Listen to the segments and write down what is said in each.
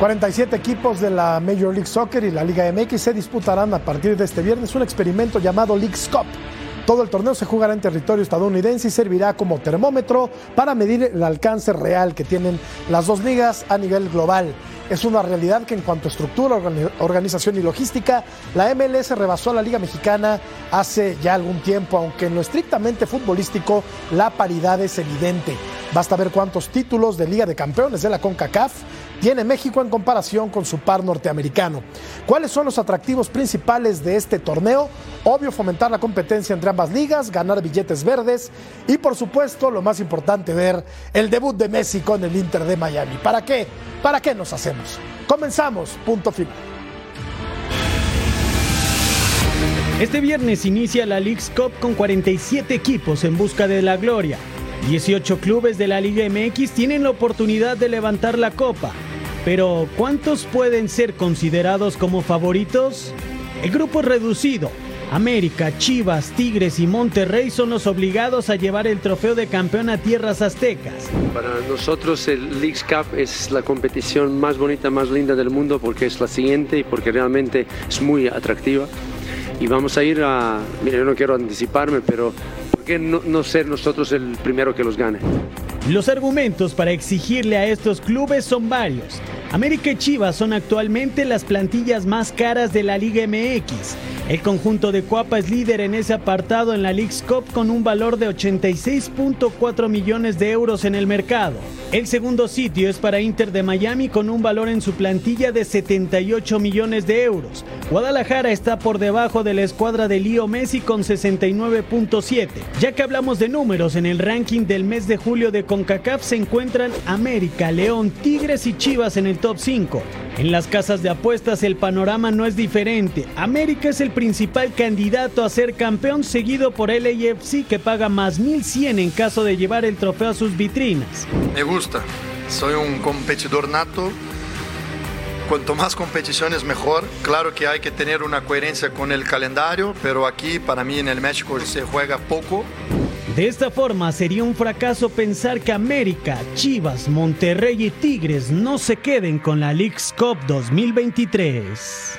47 equipos de la Major League Soccer y la Liga MX se disputarán a partir de este viernes un experimento llamado Leagues Cup. Todo el torneo se jugará en territorio estadounidense y servirá como termómetro para medir el alcance real que tienen las dos ligas a nivel global. Es una realidad que en cuanto a estructura, organización y logística, la MLS rebasó a la Liga Mexicana hace ya algún tiempo, aunque en lo estrictamente futbolístico la paridad es evidente. Basta ver cuántos títulos de Liga de Campeones de la CONCACAF tiene México en comparación con su par norteamericano. ¿Cuáles son los atractivos principales de este torneo? Obvio, fomentar la competencia entre ambas ligas, ganar billetes verdes y, por supuesto, lo más importante, ver el debut de Messi con el Inter de Miami. ¿Para qué? ¿Para qué nos hacemos? Comenzamos, punto final. Este viernes inicia la League's Cup con 47 equipos en busca de la gloria. 18 clubes de la Liga MX tienen la oportunidad de levantar la copa. Pero, ¿cuántos pueden ser considerados como favoritos? El grupo es reducido. América, Chivas, Tigres y Monterrey son los obligados a llevar el trofeo de campeón a tierras aztecas. Para nosotros el Leagues Cup es la competición más bonita, más linda del mundo porque es la siguiente y porque realmente es muy atractiva. Y vamos a ir a, mira, yo no quiero anticiparme, pero ¿por qué no, no ser nosotros el primero que los gane? Los argumentos para exigirle a estos clubes son varios. América y Chivas son actualmente las plantillas más caras de la Liga MX. El conjunto de Cuapa es líder en ese apartado en la League's Cup con un valor de 86.4 millones de euros en el mercado. El segundo sitio es para Inter de Miami con un valor en su plantilla de 78 millones de euros. Guadalajara está por debajo de la escuadra de Lío Messi con 69.7. Ya que hablamos de números, en el ranking del mes de julio de CONCACAF se encuentran América, León, Tigres y Chivas en el top 5. En las casas de apuestas el panorama no es diferente. América es el principal candidato a ser campeón seguido por LAFC que paga más 1100 en caso de llevar el trofeo a sus vitrinas. Me gusta, soy un competidor nato. Cuanto más competiciones mejor. Claro que hay que tener una coherencia con el calendario, pero aquí para mí en el México se juega poco. De esta forma sería un fracaso pensar que América, Chivas, Monterrey y Tigres no se queden con la League's Cup 2023.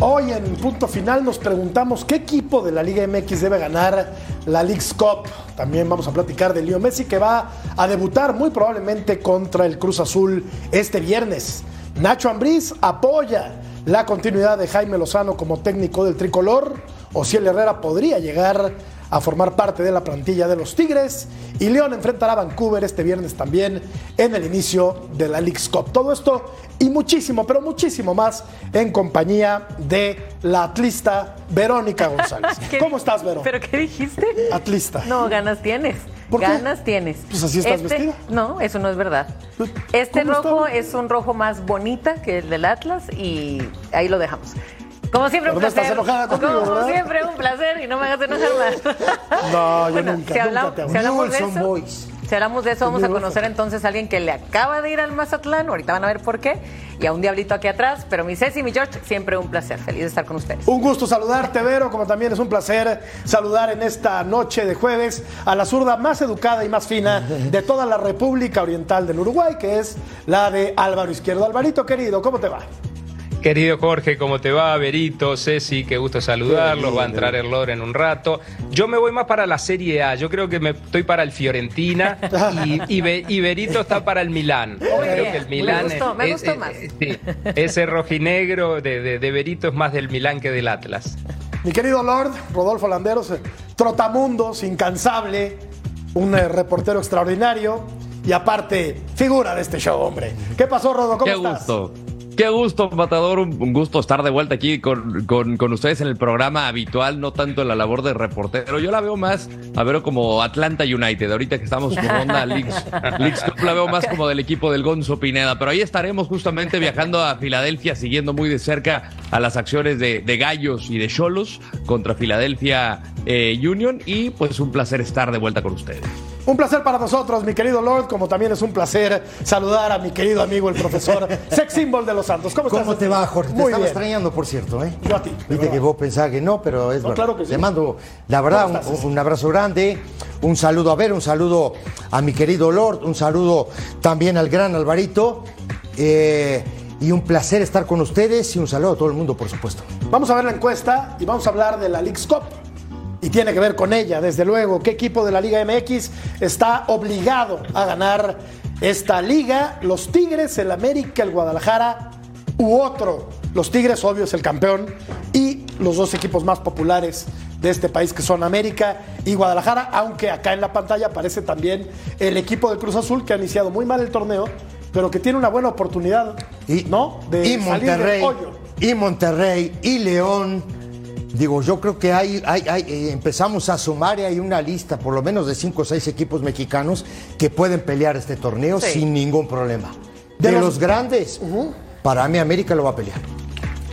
Hoy en punto final nos preguntamos qué equipo de la Liga MX debe ganar la League's Cup. También vamos a platicar de Leo Messi que va a debutar muy probablemente contra el Cruz Azul este viernes. Nacho Ambriz apoya la continuidad de Jaime Lozano como técnico del tricolor. Ociel Herrera podría llegar a formar parte de la plantilla de los Tigres. Y León enfrentará a Vancouver este viernes también en el inicio de la League's Cup. Todo esto y muchísimo, pero muchísimo más en compañía de la atlista Verónica González. ¿Cómo estás, Vero? ¿Pero qué dijiste? Atlista. No, ganas tienes. ¿Por qué? ganas tienes. Pues así estás Este- vestida. No, eso no es verdad. Este ¿cómo rojo está? es un rojo más bonita que el del Atlas y ahí lo dejamos. Como siempre, un estás placer. conmigo, Como ¿verdad? siempre, un placer y no me hagas enojar más. No, yo Bueno, nunca, si nunca hablamos, hago. si hablamos de eso, Boys. si hablamos de eso, vamos a conocer entonces a alguien que le acaba de ir al Mazatlán. Ahorita van a ver por qué. Y a un diablito aquí atrás. Pero mi Ceci y mi George, siempre un placer. Feliz de estar con ustedes. Un gusto saludarte, Vero, como también es un placer saludar en esta noche de jueves a la zurda más educada y más fina de toda la República Oriental del Uruguay, que es la de Álvaro Izquierdo. Alvarito, querido, ¿cómo te va? Querido Jorge, ¿cómo te va? Berito, Ceci, qué gusto saludarlos. Va a entrar el Lore en un rato. Yo me voy más para la Serie A. Yo creo que me estoy para el Fiorentina y, y Be- y Berito está para el Milán. creo bien. que el Me gustó, me es- gustó es- más. sí, ese rojinegro de, de, de Berito es más del Milán que del Atlas. Mi querido Lord, Rodolfo Landeros, eh, trotamundos, incansable, un eh, reportero extraordinario y aparte, figura de este show, hombre. ¿Qué pasó, Rodo? ¿Cómo Qué estás? gusto. Qué gusto, Matador. Un gusto estar de vuelta aquí con, con, ustedes en el programa habitual, no tanto en la labor de reportero. Yo la veo más, a ver, como Atlanta United. Ahorita que estamos con onda Leagues, Cup, la veo más como del equipo del Gonzo Pineda. Pero ahí estaremos justamente viajando a Filadelfia, siguiendo muy de cerca a las acciones de, Gallos y de Cholos contra Filadelfia eh, Union. Y pues un placer estar de vuelta con ustedes. Un placer para nosotros, mi querido Lord, como también es un placer saludar a mi querido amigo el profesor Sex Symbol de los Santos. ¿Cómo, ¿Cómo te va, Jorge? te estaba extrañando, por cierto, ¿eh? Yo a ti. Viste que vos pensabas que no, pero es verdad. Te mando, la verdad, un, abrazo grande, un saludo a ver, un saludo a mi querido Lord, un saludo también al gran Alvarito. Eh, y un placer estar con ustedes y un saludo a todo el mundo, por supuesto. Vamos a ver la encuesta y vamos a hablar de la League's Cup y tiene que ver con ella, desde luego. ¿Qué equipo de la Liga MX está obligado a ganar esta liga? Los Tigres, el América, el Guadalajara u otro. Los Tigres, obvio, es el campeón y los dos equipos más populares de este país que son América y Guadalajara, aunque acá en la pantalla aparece también el equipo de Cruz Azul que ha iniciado muy mal el torneo, pero que tiene una buena oportunidad, y, ¿no? De y Monterrey, Y Monterrey y León Digo, yo creo que hay, hay, eh, empezamos a sumar y hay una lista, por lo menos de cinco o seis equipos mexicanos que pueden pelear este torneo sin ningún problema. De, los, grandes, para mí América lo va a pelear.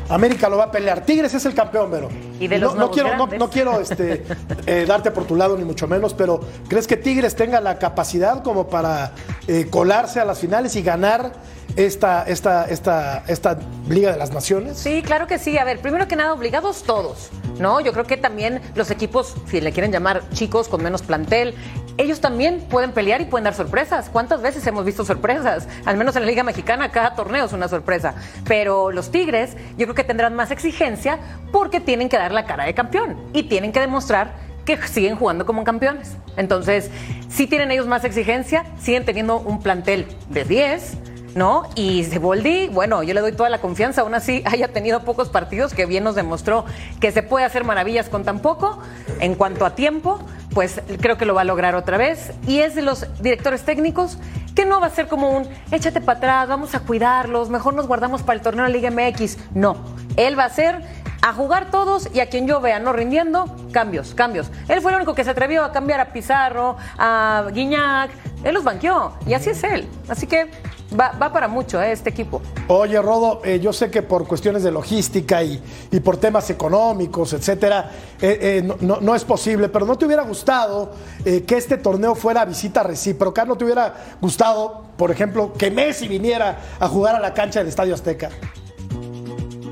América lo va a pelear. Tigres es el campeón, pero. Y de los no, quiero, no, quiero este, eh, darte por tu lado, ni mucho menos, pero ¿crees que Tigres tenga la capacidad como para eh, colarse a las finales y ganar esta, esta, esta, esta Liga de las Naciones? Sí, claro que sí. A ver, primero que nada, obligados todos, ¿no? Yo creo que también los equipos, si le quieren llamar chicos con menos plantel, ellos también pueden pelear y pueden dar sorpresas. ¿Cuántas veces hemos visto sorpresas? Al menos en la Liga Mexicana, cada torneo es una sorpresa. Pero los Tigres, yo creo que tendrán más exigencia porque tienen que dar la cara de campeón y tienen que demostrar que siguen jugando como campeones. Entonces, si tienen ellos más exigencia, siguen teniendo un plantel de 10 ¿no? Y Ceboldi, bueno, yo le doy toda la confianza, aún así haya tenido pocos partidos, que bien nos demostró que se puede hacer maravillas con tan poco. En cuanto a tiempo, pues creo que lo va a lograr otra vez. Y es de los directores técnicos que no va a ser como un échate para atrás, vamos a cuidarlos, mejor nos guardamos para el torneo de Liga MX. No, él va a ser a jugar todos y a quien yo vea no rindiendo, cambios, cambios. Él fue el único que se atrevió a cambiar a Pizarro, a Guiñac, él los banqueó y así es él. Así que Va, para mucho eh, este equipo. Oye, Rodo, eh, yo sé que por cuestiones de logística y, por temas económicos, etcétera, eh, no, no, es posible, pero ¿no te hubiera gustado que este torneo fuera visita recíproca? ¿No te hubiera gustado, por ejemplo, que Messi viniera a jugar a la cancha del Estadio Azteca?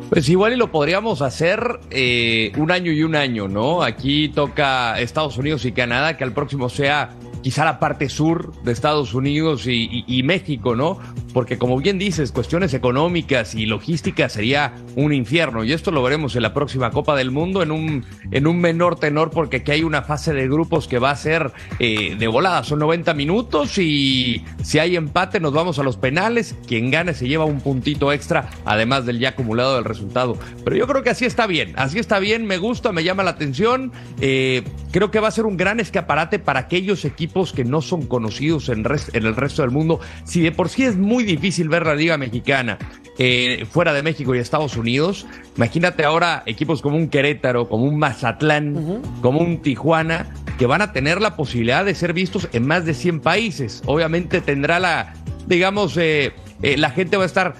Pues igual y lo podríamos hacer un año y un año, ¿no? Aquí toca Estados Unidos y Canadá, que al próximo sea quizá la parte sur de Estados Unidos y, México, ¿no? Porque como bien dices, cuestiones económicas y logísticas sería un infierno. Y esto lo veremos en la próxima Copa del Mundo en un, en un menor tenor, porque aquí hay una fase de grupos que va a ser eh, de volada. Son 90 minutos y si hay empate nos vamos a los penales. Quien gane se lleva un puntito extra, además del ya acumulado del resultado. Pero yo creo que así está bien, así está bien, me gusta, me llama la atención. Eh, creo que va a ser un gran escaparate para aquellos equipos que no son conocidos en, el resto del mundo. Si de por sí es muy difícil ver la Liga Mexicana eh, fuera de México y Estados Unidos, imagínate ahora equipos como un Querétaro, como un Mazatlán, como un Tijuana, que van a tener la posibilidad de ser vistos en más de 100 países. Obviamente tendrá la, digamos, eh, eh, la gente va a estar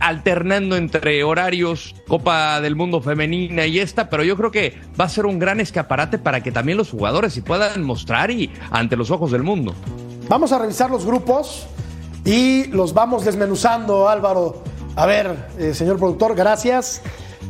alternando entre horarios, Copa del Mundo femenina y esta, pero yo creo que va a ser un gran escaparate para que también los jugadores se puedan mostrar y ante los ojos del mundo. Vamos a revisar los grupos y los vamos desmenuzando, Álvaro. A ver, eh, señor productor, gracias.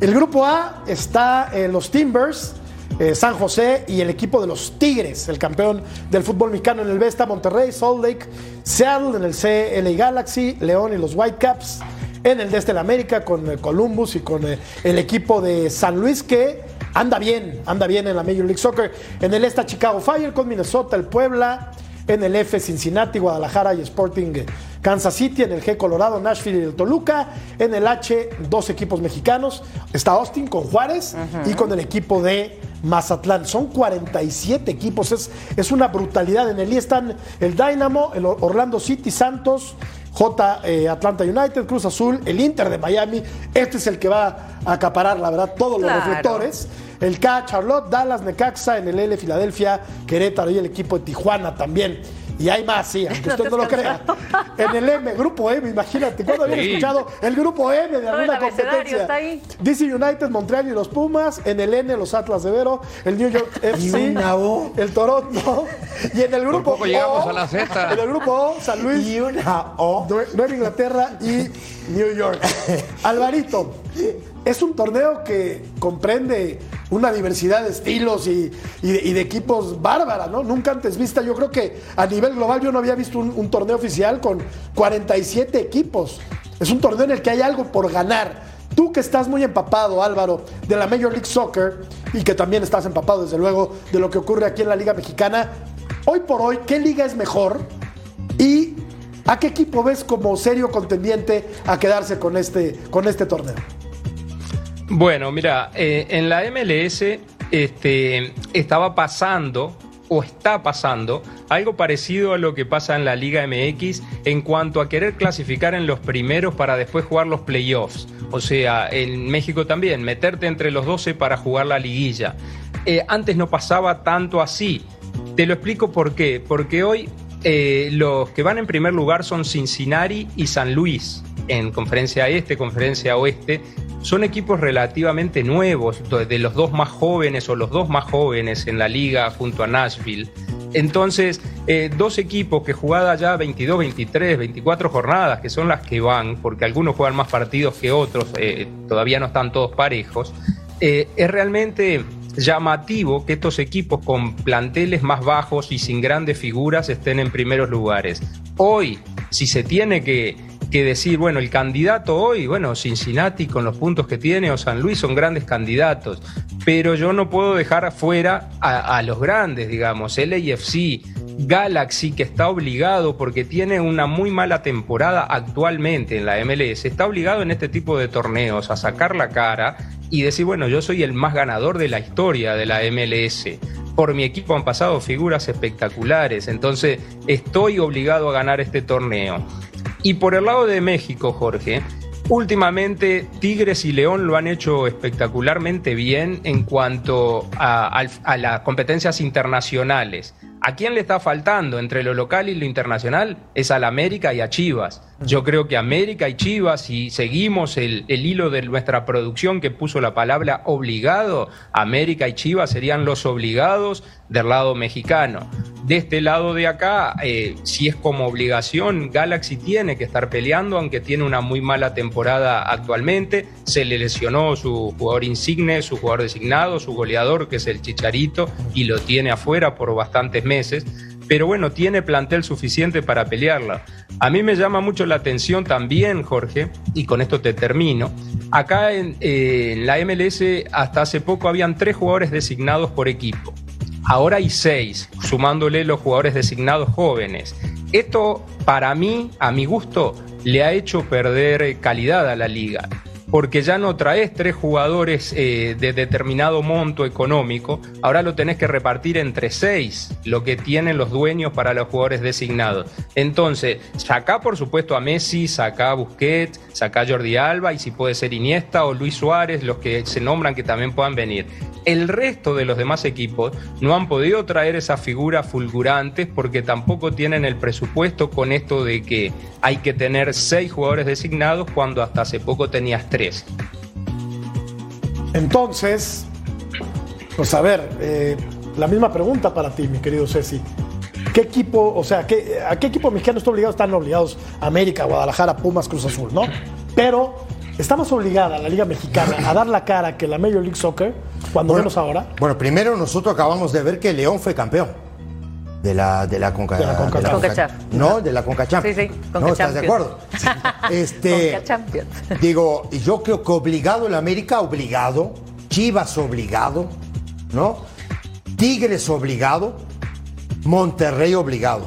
El grupo A está en los Timbers, eh, San José y el equipo de los Tigres, el campeón del fútbol mexicano en el B está Monterrey, Salt Lake, Seattle en el CLA Galaxy, León y los Whitecaps en el de este América con eh, Columbus y con eh, el equipo de San Luis que anda bien, anda bien en la Major League Soccer. En el está Chicago Fire con Minnesota, el Puebla, en el F Cincinnati, Guadalajara y Sporting Kansas City, en el G Colorado, Nashville y el Toluca, en el H dos equipos mexicanos, está Austin con Juárez y con el equipo de Mazatlán. Son 47 equipos, es, es una brutalidad. En el I están el Dynamo, el Orlando City, Santos, J eh, Atlanta United, Cruz Azul, el Inter de Miami. Este es el que va a acaparar, la verdad, todos los reflectores. El K, Charlotte, Dallas, Necaxa, en el L, Filadelfia, Querétaro y el equipo de Tijuana también. Y hay más, sí, aunque usted te no lo crea. En el M, Grupo M, imagínate, ¿cuándo habían Sí. escuchado el Grupo M de alguna competencia? está ahí. DC United, Montreal y los Pumas. En el N, los Atlas de Vero. El New York FC. una O. El Toronto. Y en el grupo poco llegamos O, a la Z. En el grupo O, San Luis. Y una O. Nue- Nueva Inglaterra y New York. Alvarito, es un torneo que comprende una diversidad de estilos y, de, equipos bárbaras, ¿no? Nunca antes vista. Yo creo que a nivel global yo no había visto un, un torneo oficial con 47 equipos. Es un torneo en el que hay algo por ganar. Tú que estás muy empapado, Álvaro, de la Major League Soccer y que también estás empapado, desde luego, de lo que ocurre aquí en la Liga Mexicana, hoy por hoy, ¿qué liga es mejor? ¿Y a qué equipo ves como serio contendiente a quedarse con este, con este torneo? Bueno, mira, eh, en la MLS este, estaba pasando o está pasando algo parecido a lo que pasa en la Liga MX en cuanto a querer clasificar en los primeros para después jugar los playoffs. O sea, en México también, meterte entre los 12 para jugar la liguilla. Eh, antes no pasaba tanto así. Te lo explico por qué. Porque hoy eh, los que van en primer lugar son Cincinnati y San Luis en conferencia este, conferencia oeste. Son equipos relativamente nuevos, de los dos más jóvenes o los dos más jóvenes en la liga junto a Nashville. Entonces, eh, dos equipos que jugadas ya 22, 23, 24 jornadas, que son las que van, porque algunos juegan más partidos que otros, eh, todavía no están todos parejos, eh, es realmente llamativo que estos equipos con planteles más bajos y sin grandes figuras estén en primeros lugares. Hoy, si se tiene que, que decir, bueno, el candidato hoy, bueno, Cincinnati con los puntos que tiene o San Luis son grandes candidatos, pero yo no puedo dejar afuera a, los grandes, digamos, LAFC, Galaxy, que está obligado porque tiene una muy mala temporada actualmente en la MLS, está obligado en este tipo de torneos a sacar la cara y decir, bueno, yo soy el más ganador de la historia de la MLS. Por mi equipo han pasado figuras espectaculares, entonces estoy obligado a ganar este torneo. Y por el lado de México, Jorge, últimamente Tigres y León lo han hecho espectacularmente bien en cuanto a, las competencias internacionales. ¿A quién le está faltando entre lo local y lo internacional? Es al América y a Chivas. Yo creo que América y Chivas, si seguimos el, el hilo de nuestra producción que puso la palabra obligado, América y Chivas serían los obligados del lado mexicano. De este lado de acá, eh, si es como obligación, Galaxy tiene que estar peleando, aunque tiene una muy mala temporada actualmente. Se le lesionó su jugador insigne, su jugador designado, su goleador, que es el Chicharito, y lo tiene afuera por bastantes meses. Pero bueno, tiene plantel suficiente para pelearla. A mí me llama mucho la atención también, Jorge, y con esto te termino. Acá en, eh, en la MLS hasta hace poco habían tres jugadores designados por equipo. Ahora hay seis, sumándole los jugadores designados jóvenes. Esto, para mí, a mi gusto, le ha hecho perder eh, calidad a la liga. Porque ya no traes tres jugadores eh, de determinado monto económico, ahora lo tenés que repartir entre seis, lo que tienen los dueños para los jugadores designados. Entonces, sacá por supuesto a Messi, sacá a Busquets, sacá a Jordi Alba y si puede ser Iniesta o Luis Suárez, los que se nombran que también puedan venir. El resto de los demás equipos no han podido traer esas figuras fulgurantes porque tampoco tienen el presupuesto con esto de que hay que tener seis jugadores designados cuando hasta hace poco tenías tres. Entonces, pues a ver, eh, la misma pregunta para ti, mi querido Ceci. ¿Qué equipo, o sea, qué- a qué equipo mexicano está obligado? Están obligados América, Guadalajara, Pumas, Cruz Azul, ¿no? Pero está más obligada la Liga Mexicana a dar la cara que la Major League Soccer, cuando Bueno, menos ahora. Bueno, primero nosotros acabamos de ver que León fue campeón de la de la Conca, De la Conca- de la CONCACHAF. No, de la Concacham. Sí, sí, No, ¿estás de acuerdo? Este, CONCACHAMPIONS. digo, yo creo que obligado el América, obligado. Chivas obligado, ¿no? Tigres obligado. Monterrey obligado.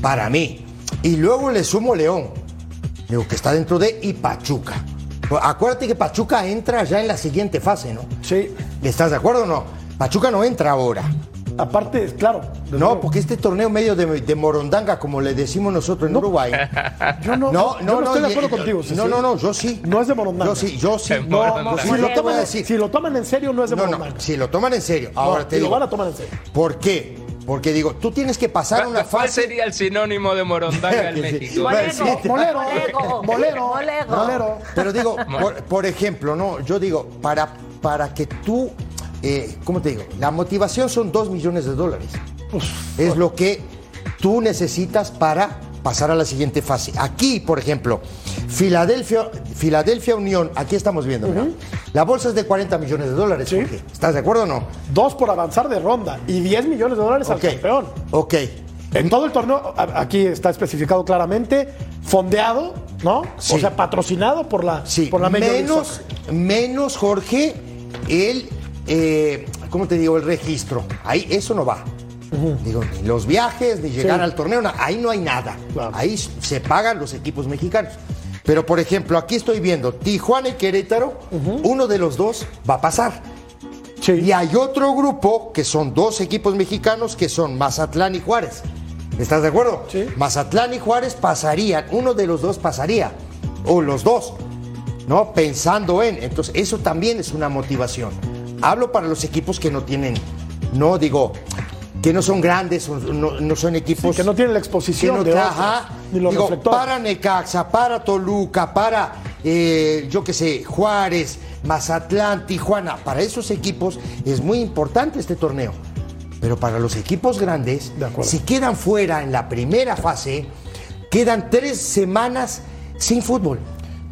Para mí. Y luego le sumo León. Digo, que está dentro de y Pachuca. Acuérdate que Pachuca entra ya en la siguiente fase, ¿no? Sí. ¿Estás de acuerdo o no? Pachuca no entra ahora. Aparte, claro. No, porque este torneo medio de, de morondanga, como le decimos nosotros en Uruguay. Yo no, No, yo no, no no, estoy de y- acuerdo contigo. No, no, no, yo sí. No es de morondanga. Yo sí, yo sí. No, No, no, sí, Si lo, yo toman, decir. si lo toman en serio, no es de No, no, morondanga. si lo toman en serio. Ahora No, te y lo digo. van a tomar en serio. ¿Por qué? Porque digo, tú tienes que pasar una ¿Cuál fase. sería el sinónimo de morondanga en. México? Molero. Molero, molero. Pero digo, por, por ejemplo, no, yo digo, para, para que tú, eh, ¿cómo te digo? La motivación son dos millones de dólares. Es lo que tú necesitas para pasar a la siguiente fase. Aquí, por ejemplo, Filadelfia, Filadelfia Unión, aquí estamos viendo, ¿no? La bolsa es de 40 millones de dólares. Sí. Jorge. ¿Estás de acuerdo o no? Dos por avanzar de ronda y 10 millones de dólares al campeón. Ok. En todo el torneo, aquí está especificado claramente, fondeado, ¿no? Sí. O sea, patrocinado por la, Sí, por la Major menos, menos, Jorge, el, eh, ¿cómo te digo? El registro. Ahí eso no va. Digo, ni los viajes, ni llegar Sí. al torneo, ahí no hay nada. Claro. Ahí se pagan los equipos mexicanos. Pero, por ejemplo, aquí estoy viendo Tijuana y Querétaro, uno de los dos va a pasar. Sí. Y hay otro grupo que son dos equipos mexicanos que son Mazatlán y Juárez. ¿Estás de acuerdo? Sí. Mazatlán y Juárez pasarían, uno de los dos pasaría, o los dos, ¿no? Pensando en. Entonces, eso también es una motivación. Hablo para los equipos que no tienen, no digo, que no son grandes, no, no son equipos. que no tienen la que exposición no de otros, ajá. ni los Digo, para Necaxa, para Toluca, para, eh, yo qué sé, Juárez, Mazatlán, Tijuana. Para esos equipos es muy importante este torneo. Pero para los equipos grandes, si quedan fuera en la primera fase, quedan tres semanas sin fútbol.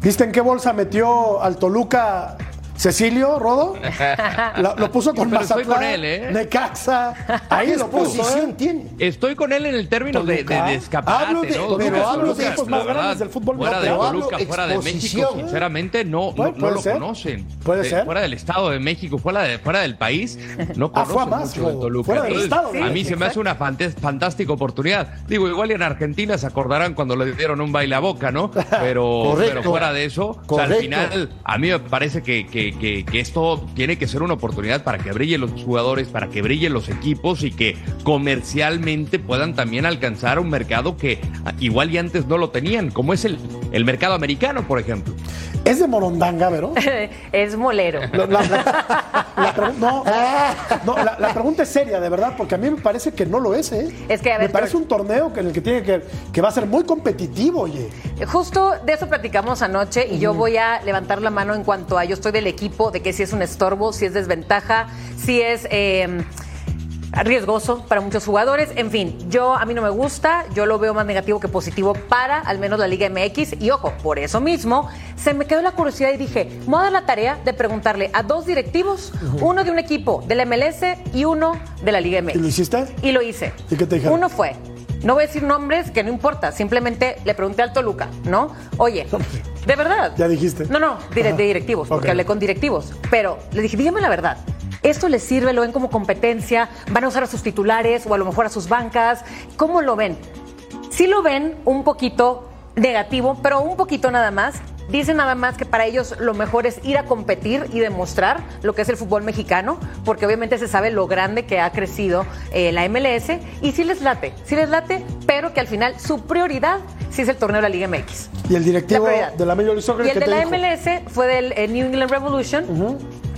¿Viste en qué bolsa metió al Toluca Cecilio, Rodo? La- lo puso con Pero estoy Mazatlán, con él, ¿eh? Necaxa. Ahí ¿Qué lo puso, ¿eh? tiene? Estoy con él en el término de, de, Hablo de- ¿no? pero de equipos más grandes del fútbol Fuera de. Toluca, Hablo fuera de México, sinceramente, no, no, lo ser. conocen. Puede De- ser. Fuera del Estado de México, fuera, de, fuera del país, no Ah, conocen más, mucho de Rodo. Toluca. Fuera del Entonces, Estado a mí se me hace una fantástica oportunidad. Digo, igual y en Argentina se acordarán cuando le dieron un baile a boca, ¿no? Pero, Correcto. pero fuera de eso, o sea, al final, a mí me parece que, que, que, que esto tiene que ser una oportunidad para que brillen los jugadores, para que brillen los equipos y que comercialmente puedan también alcanzar un mercado que igual y antes no lo tenían, como es el, el mercado americano, por ejemplo. Es de Morondanga, ¿vero? es molero. La, la- la- la pregu- no, no, la, la pregunta es seria, de verdad, porque a mí me parece que no lo es, ¿eh? Es que, a ver, me parece pero- un torneo que en el que tiene que, que va a ser muy competitivo, oye. Justo de eso platicamos anoche y yo voy a levantar la mano en cuanto a yo estoy del equipo, de que si es un estorbo, si es desventaja, si es eh, riesgoso para muchos jugadores. En fin, yo a mí no me gusta, yo lo veo más negativo que positivo para al menos la Liga MX. Y ojo, por eso mismo se me quedó la curiosidad y dije, me voy a dar la tarea de preguntarle a dos directivos, uno de un equipo de la MLS y uno de la Liga MX. ¿Y lo hiciste? Y lo hice. ¿Y qué te dijeron? Uno fue. No voy a decir nombres, que no importa. Simplemente le pregunté al Toluca, ¿no? Oye, de verdad. Ya dijiste. No, no, de, de directivos, porque hablé con directivos. Pero le dije, dígame la verdad. ¿Esto les sirve? ¿Lo ven como competencia? ¿Van a usar a sus titulares o a lo mejor a sus bancas? ¿Cómo lo ven? Sí lo ven un poquito negativo, pero un poquito nada más. Dicen nada más que para ellos lo mejor es ir a competir y demostrar lo que es el fútbol mexicano, porque obviamente se sabe lo grande que ha crecido eh, la MLS y sí les late, sí les late, pero que al final su prioridad sí es el torneo de la Liga MX. Y el directivo La de la Major League Soccer Y el ¿qué de la dijo? MLS fue del eh, New England Revolution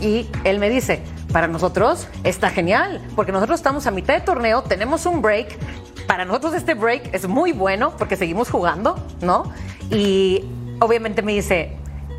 y él me dice, para nosotros está genial, porque nosotros estamos a mitad de torneo, tenemos un break, para nosotros este break es muy bueno porque seguimos jugando, ¿no? Y obviamente me dice,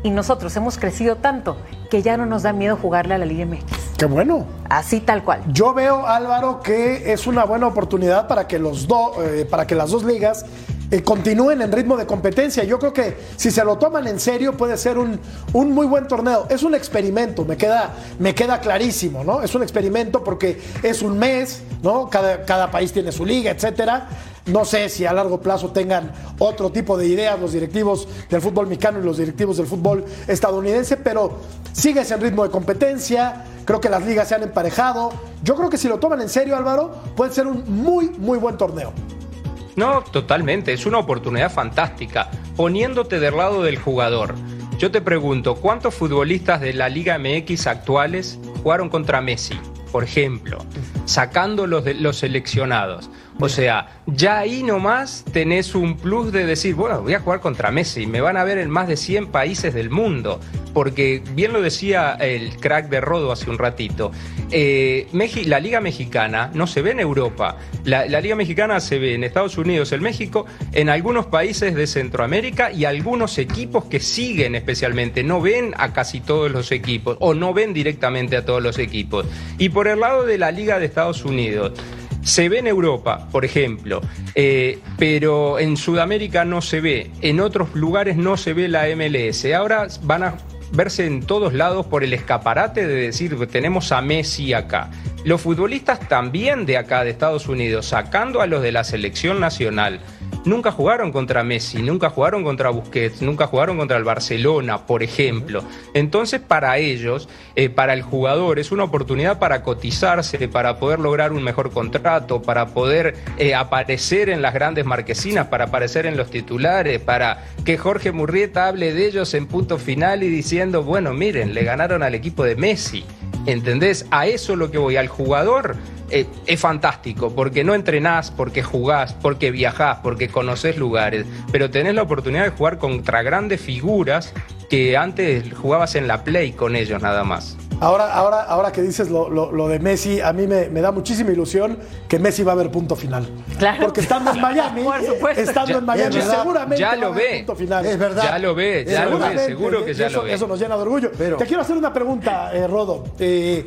y nosotros hemos crecido tanto que ya no nos da miedo jugarle a la Liga MX. Qué bueno. Así tal cual. Yo veo, Álvaro, que es una buena oportunidad para que los dos, para que las dos ligas eh, continúen en ritmo de competencia. Yo creo que si se lo toman en serio puede ser un, un muy buen torneo. Es un experimento, me queda, me queda clarísimo, ¿no? Es un experimento porque es un mes, ¿no? Cada, cada país tiene su liga, etcétera. No sé si a largo plazo tengan otro tipo de ideas los directivos del fútbol mexicano y los directivos del fútbol estadounidense, pero sigues en ritmo de competencia. Creo que las ligas se han emparejado. Yo creo que si lo toman en serio, Álvaro, puede ser un muy, muy buen torneo. No, totalmente, es una oportunidad fantástica, poniéndote del lado del jugador. Yo te pregunto, ¿cuántos futbolistas de la Liga MX actuales jugaron contra Messi? por ejemplo, sacando los, los seleccionados. O sea, ya ahí nomás tenés un plus de decir, bueno, voy a jugar contra Messi, me van a ver en más de 100 países del mundo, porque bien lo decía el crack de Rodo hace un ratito, eh, la Liga Mexicana no se ve en Europa, la, la, Liga Mexicana se ve en Estados Unidos, en México, en algunos países de Centroamérica y algunos equipos que siguen especialmente, no ven a casi todos los equipos o no ven directamente a todos los equipos. Y por el lado de la Liga de Estados Unidos, se ve en Europa, por ejemplo, eh, pero en Sudamérica no se ve, en otros lugares no se ve la MLS. Ahora van a verse en todos lados por el escaparate de decir tenemos a Messi acá. Los futbolistas también de acá, de Estados Unidos, sacando a los de la selección nacional, nunca jugaron contra Messi, nunca jugaron contra Busquets, nunca jugaron contra el Barcelona, por ejemplo. Entonces, para ellos, eh, para el jugador, es una oportunidad para cotizarse, para poder lograr un mejor contrato, para poder eh, aparecer en las grandes marquesinas, para aparecer en los titulares, para que Jorge Murrieta hable de ellos en punto final y diciendo, bueno, miren, le ganaron al equipo de Messi. ¿Entendés? A eso es lo que voy, al jugador eh, es fantástico, porque no entrenás, porque jugás, porque viajás, porque conoces lugares, pero tenés la oportunidad de jugar contra grandes figuras que antes jugabas en la Play con ellos nada más. Ahora, ahora, ahora que dices lo, de Messi, a mí me, da muchísima ilusión que Messi va a ver punto final. Claro. Porque estando en Miami, estando en Miami, seguramente ya lo ve. punto final. Es verdad. Ya lo ve, ya lo ve, seguro que ya eso, lo ve. Eso nos llena de orgullo. Pero... Te quiero hacer una pregunta, eh, Rodo. Eh,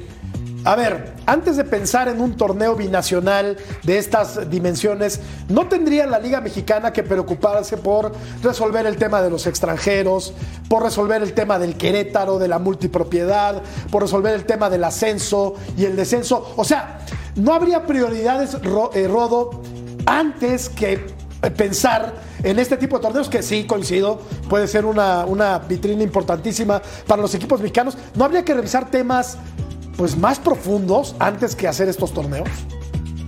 a ver, antes de pensar en un torneo binacional de estas dimensiones, ¿no tendría la Liga Mexicana que preocuparse por resolver el tema de los extranjeros, por resolver el tema del Querétaro, de la multipropiedad, por resolver el tema del ascenso y el descenso? O sea, ¿no habría prioridades, eh, Rodo, antes que eh, pensar en este tipo de torneos que sí, coincido, puede ser una, una vitrina importantísima para los equipos mexicanos. ¿No habría que revisar temas pues más profundos antes que hacer estos torneos?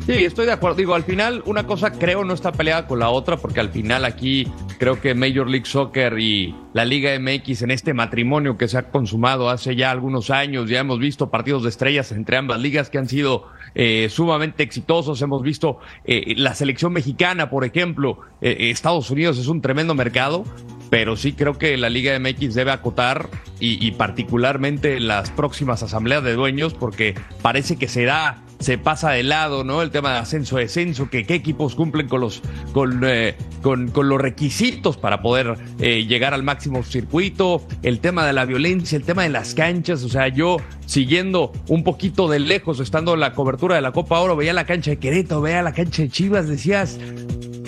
Sí, estoy de acuerdo. Digo, al final una cosa creo no está peleada con la otra porque al final aquí creo que Major League Soccer y la Liga MX en este matrimonio que se ha consumado hace ya algunos años, ya hemos visto partidos de estrellas entre ambas ligas que han sido eh, sumamente exitosos. Hemos visto eh, la selección mexicana, por ejemplo, eh, Estados Unidos es un tremendo mercado, pero sí creo que la Liga MX debe acotar y, particularmente las próximas asambleas de dueños, porque parece que se da, se pasa de lado, ¿no? El tema de ascenso, descenso, que qué equipos cumplen con los, con, eh, con, los requisitos para poder eh, llegar al máximo circuito, el tema de la violencia, el tema de las canchas, o sea, yo siguiendo un poquito de lejos, estando en la cobertura de la Copa Oro, veía la cancha de Querétaro, veía la cancha de Chivas, decías,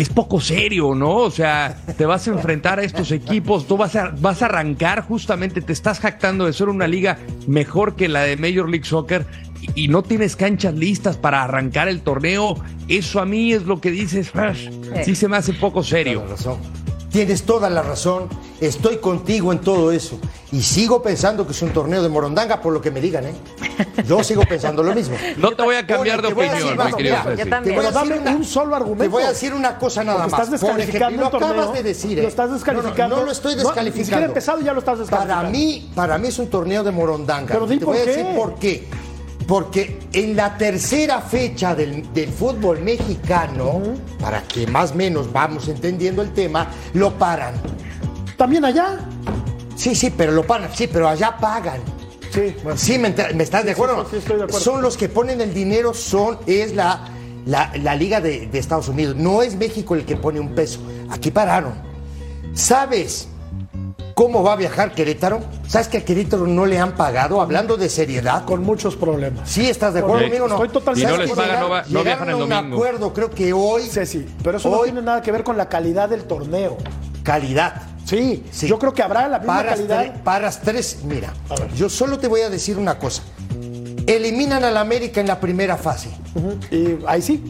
es poco serio, ¿no? O sea, te vas a enfrentar a estos equipos, tú vas a, vas a arrancar justamente, te estás jactando de ser una liga mejor que la de Major League Soccer y, no tienes canchas listas para arrancar el torneo. Eso a mí es lo que dices, sí se me hace poco serio. Tienes toda la razón, estoy contigo en todo eso. Y sigo pensando que es un torneo de Morondanga por lo que me digan, ¿eh? Yo sigo pensando lo mismo. No te voy a cambiar de opinión, mi querido Pero dame un solo argumento. Te voy a decir una cosa nada más. Estás descalificando por ejemplo, lo acabas de decir, ¿eh? Lo estás descalificando. No, no, lo estoy descalificando. ni siquiera empezado ya lo estás descalificando. Para mí, para mí es un torneo de Morondanga. Pero di te por voy qué. a decir por qué. Porque en la tercera fecha del, fútbol mexicano, para que más o menos vamos entendiendo el tema, lo paran. ¿También allá? Sí, sí, pero lo paran, sí, pero allá pagan. Sí, sí me, estás de, acuerdo? Sí, estoy de acuerdo? Son los que ponen el dinero, son, es la, la, Liga de, de Estados Unidos. No es México el que pone un peso. Aquí pararon. ¿Sabes? ¿Cómo va a viajar Querétaro? ¿Sabes que a Querétaro no le han pagado? Hablando de seriedad. Con muchos problemas. Sí, ¿estás de acuerdo conmigo no? Estoy totalmente y no les pagan, no, va, no viajan el domingo. un acuerdo, creo que hoy... Sí, sí, pero eso no tiene nada que ver con la calidad del torneo. Calidad. Sí, sí. yo creo que habrá la misma paras calidad. paras tres, mira, yo solo te voy a decir una cosa. Eliminan al América en la primera fase. Y ahí sí.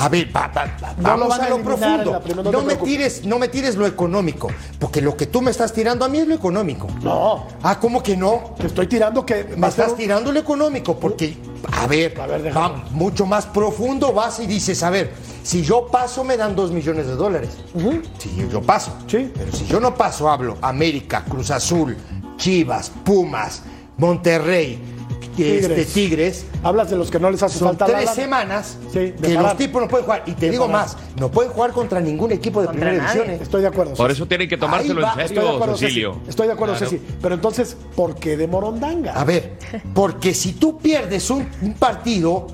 A ver, vamos a, lo profundo. No, me tires, no me tires lo económico, porque lo que tú me estás tirando a mí es lo económico. No. Ah, ¿cómo que no? Te estoy tirando que... Me estás tirando lo económico, porque, a ver, va mucho más profundo vas y dices, a ver, si yo paso me dan dos millones de dólares. Si yo paso. Sí. Pero si yo no paso, hablo América, Cruz Azul, Chivas, Pumas, Monterrey, este, Tigres. Hablas de los que no les hace Son falta tres semanas Sí, que parar. los tipos no pueden jugar. Y te De digo parar. más, no pueden jugar contra ningún equipo de Contra primera nadie. división. ¿eh? Estoy de acuerdo. Por Ceci. eso tienen que tomárselo en Estoy de serio, acuerdo, Cecilio. Ceci. Estoy de acuerdo, Claro. Ceci. Pero entonces, ¿por qué de Morondanga? A ver, porque si tú pierdes un, un partido,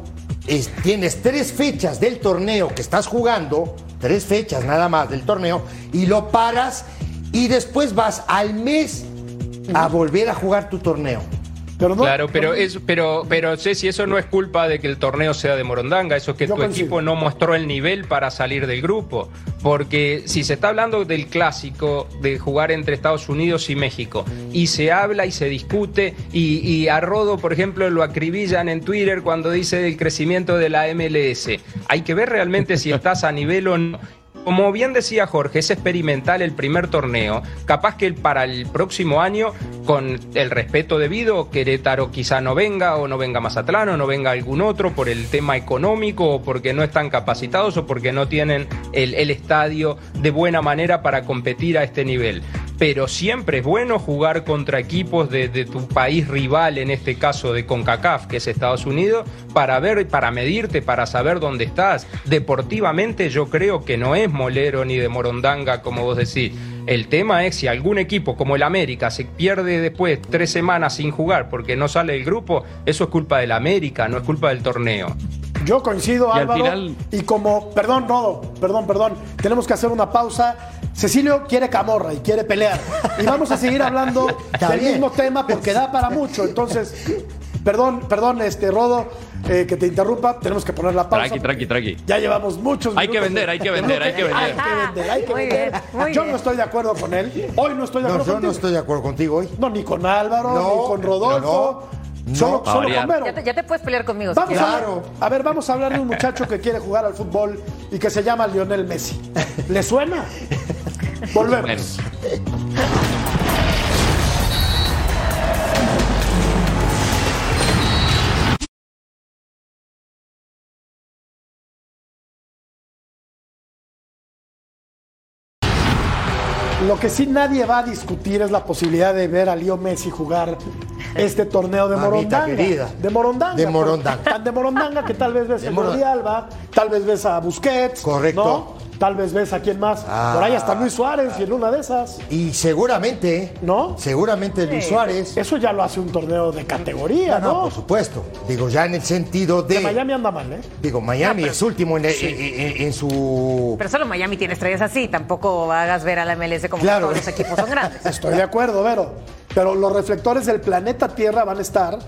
es- tienes tres fechas del torneo que estás jugando, tres fechas nada más del torneo, y lo paras y después vas al mes a volver a jugar tu torneo. Claro, pero es, pero, pero Ceci, eso no es culpa de que el torneo sea de Morondanga, eso es que Yo tu equipo no mostró el nivel para salir del grupo. Porque si se está hablando del clásico de jugar entre Estados Unidos y México, y se habla y se discute, y, y a Rodo, por ejemplo, lo acribillan en Twitter cuando dice del crecimiento de la MLS, hay que ver realmente si estás a nivel o no. Como bien decía Jorge, es experimental el primer torneo. Capaz que para el próximo año, con el respeto debido, Querétaro quizá no venga, o no venga Mazatlán, o no venga algún otro por el tema económico, o porque no están capacitados, o porque no tienen el, el estadio de buena manera para competir a este nivel. Pero siempre es bueno jugar contra equipos de, de tu país rival, en este caso de CONCACAF, que es Estados Unidos, para ver, para medirte, para saber dónde estás. Deportivamente yo creo que no es molero ni de morondanga, como vos decís. El tema es si algún equipo como el América se pierde después tres semanas sin jugar porque no sale el grupo, eso es culpa del América, no es culpa del torneo. Yo coincido, Y al Álvaro. final- Y como, perdón, Rodo, perdón, perdón, tenemos que hacer una pausa. Cecilio quiere camorra y quiere pelear. Y vamos a seguir hablando del mismo tema porque da para mucho. Entonces, perdón, perdón, este Rodo, eh, que te interrumpa. Tenemos que poner la pausa. Tranqui, tranqui, tranqui. Ya llevamos muchos Hay que minutos vender, de- hay que de vender, hay que vender. Hay que vender, hay que Muy vender. bien, muy Yo bien. no estoy de acuerdo con él. Hoy no estoy de No, acuerdo yo contigo. no estoy de acuerdo contigo hoy. No, ni con Álvaro, No, ni con Rodolfo. no, solo no. solo Variar. con Vero. Ya te, ya te puedes pelear conmigo. Vamos quieres. a, Claro. a ver, vamos a hablar de un muchacho que quiere jugar al fútbol y que se llama Lionel Messi. ¿Le suena? Volvemos. Bueno. Lo que sí nadie va a discutir es la posibilidad de ver a Leo Messi jugar este torneo de Mamita Morondanga. querida. De Morondanga. De Morondanga. Tan de Morondanga que tal vez ves a Jordi Alba, tal vez ves a Busquets. Correcto. ¿no? Tal vez ves a quién más. Ah. Por ahí hasta Luis Suárez y en una de esas. Y seguramente, ¿No? seguramente Luis Suárez. Eso ya lo hace un torneo de categoría, No, ¿no? por supuesto. Digo, ya en el sentido de. De Miami anda mal, ¿eh? Digo, Miami es último en, en- en- en su. Pero solo Miami tiene estrellas así. Tampoco hagas ver a la MLS como Claro. que todos los equipos son grandes. Estoy de acuerdo, Vero. Pero los reflectores del planeta Tierra van a estar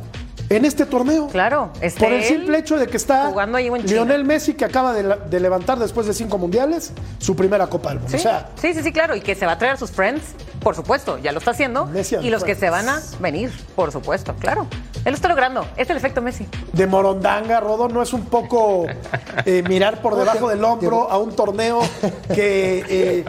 en este torneo. Claro, esté Por el simple hecho de que está jugando ahí en China. Lionel Messi, que acaba de, la- de levantar después de cinco mundiales su primera Copa del Mundo. Sí, O sea, sí, sí, sí, claro. Y que se va a traer a sus friends, por supuesto, ya lo está haciendo. Messi y los que se van a venir, por supuesto, claro. Él lo está logrando. Es el efecto Messi. de Morondanga, Rodo, no es un poco eh, mirar por debajo del hombro a un torneo que, eh,